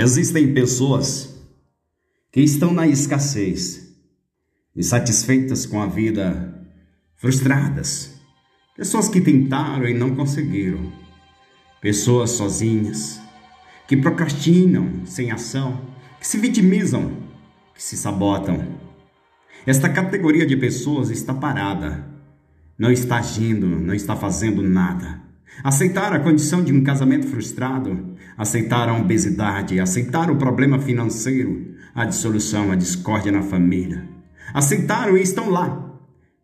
Existem pessoas que estão na escassez, insatisfeitas com a vida, frustradas, pessoas que tentaram e não conseguiram, pessoas sozinhas, que procrastinam sem ação, que se vitimizam, que se sabotam. Esta categoria de pessoas está parada, não está agindo, não está fazendo nada Aceitar a condição de um casamento frustrado, aceitar a obesidade, aceitar o problema financeiro, a dissolução, a discórdia na família. Aceitaram e estão lá,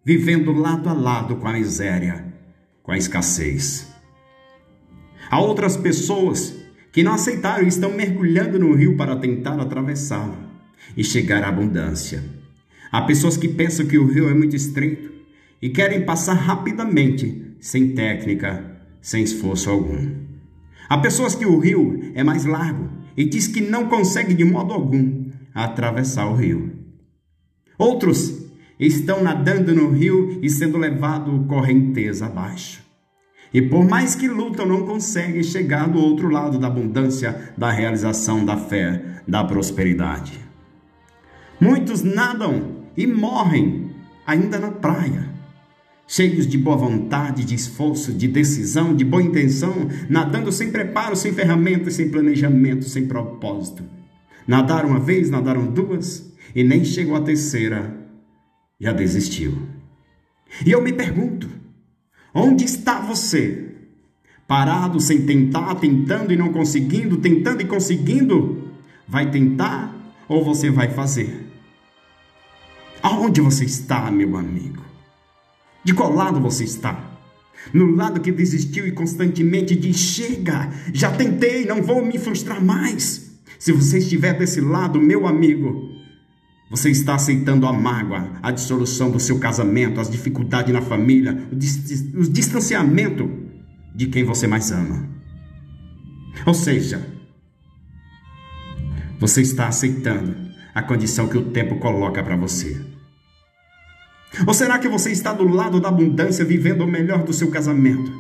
vivendo lado a lado com a miséria, com a escassez. Há outras pessoas que não aceitaram e estão mergulhando no rio para tentar atravessá-lo e chegar à abundância. Há pessoas que pensam que o rio é muito estreito e querem passar rapidamente, sem técnica, sem esforço algum. Há pessoas que o rio é mais largo e diz que não consegue de modo algum atravessar o rio. Outros estão nadando no rio e sendo levado correnteza abaixo. E por mais que lutam, não conseguem chegar do outro lado da abundância, da realização da fé, da prosperidade. Muitos nadam e morrem ainda na praia cheios de boa vontade, de esforço, de decisão, de boa intenção, nadando sem preparo, sem ferramentas, sem planejamento, sem propósito. Nadaram uma vez, nadaram duas, e nem chegou a terceira, já desistiu. E eu me pergunto: onde está você? Parado, sem tentar, tentando e não conseguindo, tentando e conseguindo? Vai tentar ou você vai fazer? Aonde você está, meu amigo? De qual lado você está? No lado que desistiu e constantemente diz: chega, já tentei, não vou me frustrar mais. Se você estiver desse lado, meu amigo, você está aceitando a mágoa, a dissolução do seu casamento, as dificuldades na família, o, o distanciamento de quem você mais ama. Ou seja, você está aceitando a condição que o tempo coloca para você. Ou será que você está do lado da abundância, vivendo o melhor do seu casamento?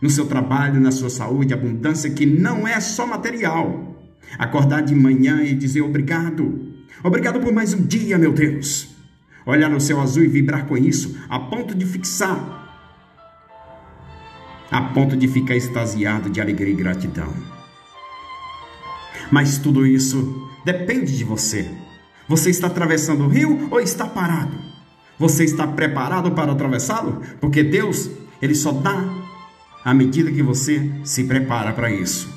No seu trabalho, na sua saúde, abundância que não é só material. Acordar de manhã e dizer obrigado. Obrigado por mais um dia, meu Deus. Olhar no céu azul e vibrar com isso, a ponto de fixar. A ponto de ficar extasiado de alegria e gratidão. Mas tudo isso depende de você. Você está atravessando o rio ou está parado? Você está preparado para atravessá-lo? Porque Deus, ele só dá à medida que você se prepara para isso.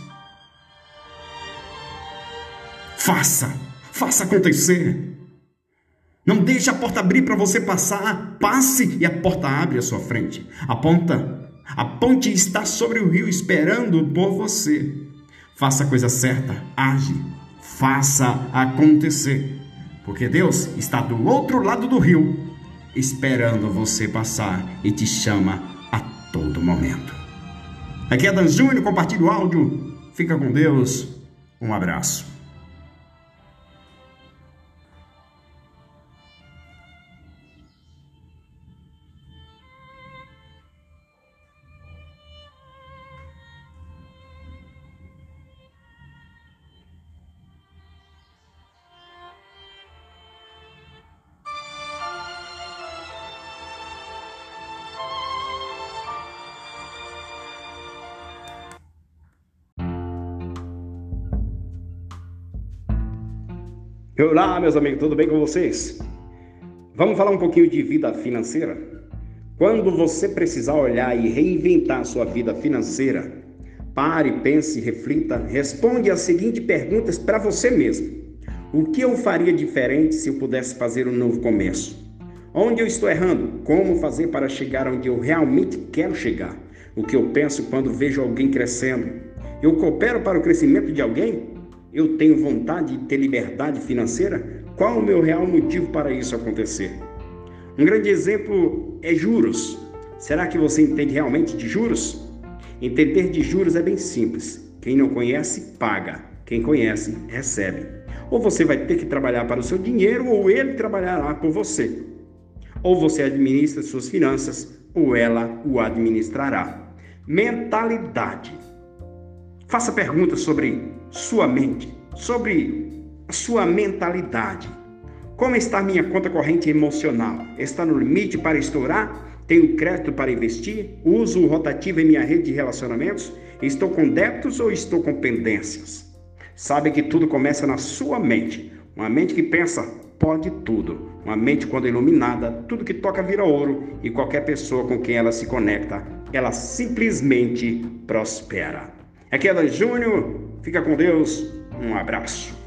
Faça, faça acontecer. Não deixe a porta abrir para você passar. Passe e a porta abre à sua frente. A ponta, a ponte está sobre o rio esperando por você. Faça a coisa certa, age, faça acontecer. Porque Deus está do outro lado do rio esperando você passar e te chama a todo momento. Aqui é Dan Júnior, compartilhe o áudio. Fica com Deus. Um abraço. Olá, meus amigos, tudo bem com vocês? Vamos falar um pouquinho de vida financeira? Quando você precisar olhar e reinventar sua vida financeira, pare, pense, reflita, responde as seguintes perguntas para você mesmo. O que eu faria diferente se eu pudesse fazer um novo começo? Onde eu estou errando? Como fazer para chegar onde eu realmente quero chegar? O que eu penso quando vejo alguém crescendo? Eu coopero para o crescimento de alguém? Eu tenho vontade de ter liberdade financeira? Qual o meu real motivo para isso acontecer? Um grande exemplo é juros. Será que você entende realmente de juros? Entender de juros é bem simples. Quem não conhece, paga. Quem conhece, recebe. Ou você vai ter que trabalhar para o seu dinheiro, ou ele trabalhará por você. Ou você administra suas finanças, ou ela o administrará. Mentalidade. Faça perguntas sobre sua mente. sobre a sua mentalidade. Como está minha conta corrente emocional? Está no limite para estourar? Tenho crédito para investir? Uso o rotativo em minha rede de relacionamentos? Estou com débitos ou estou com pendências? Sabe que tudo começa na sua mente. Uma mente que pensa pode tudo. Uma mente quando iluminada, tudo que toca vira ouro e qualquer pessoa com quem ela se conecta, ela simplesmente prospera. Aqui é Dan Júnior, fica com Deus, um abraço.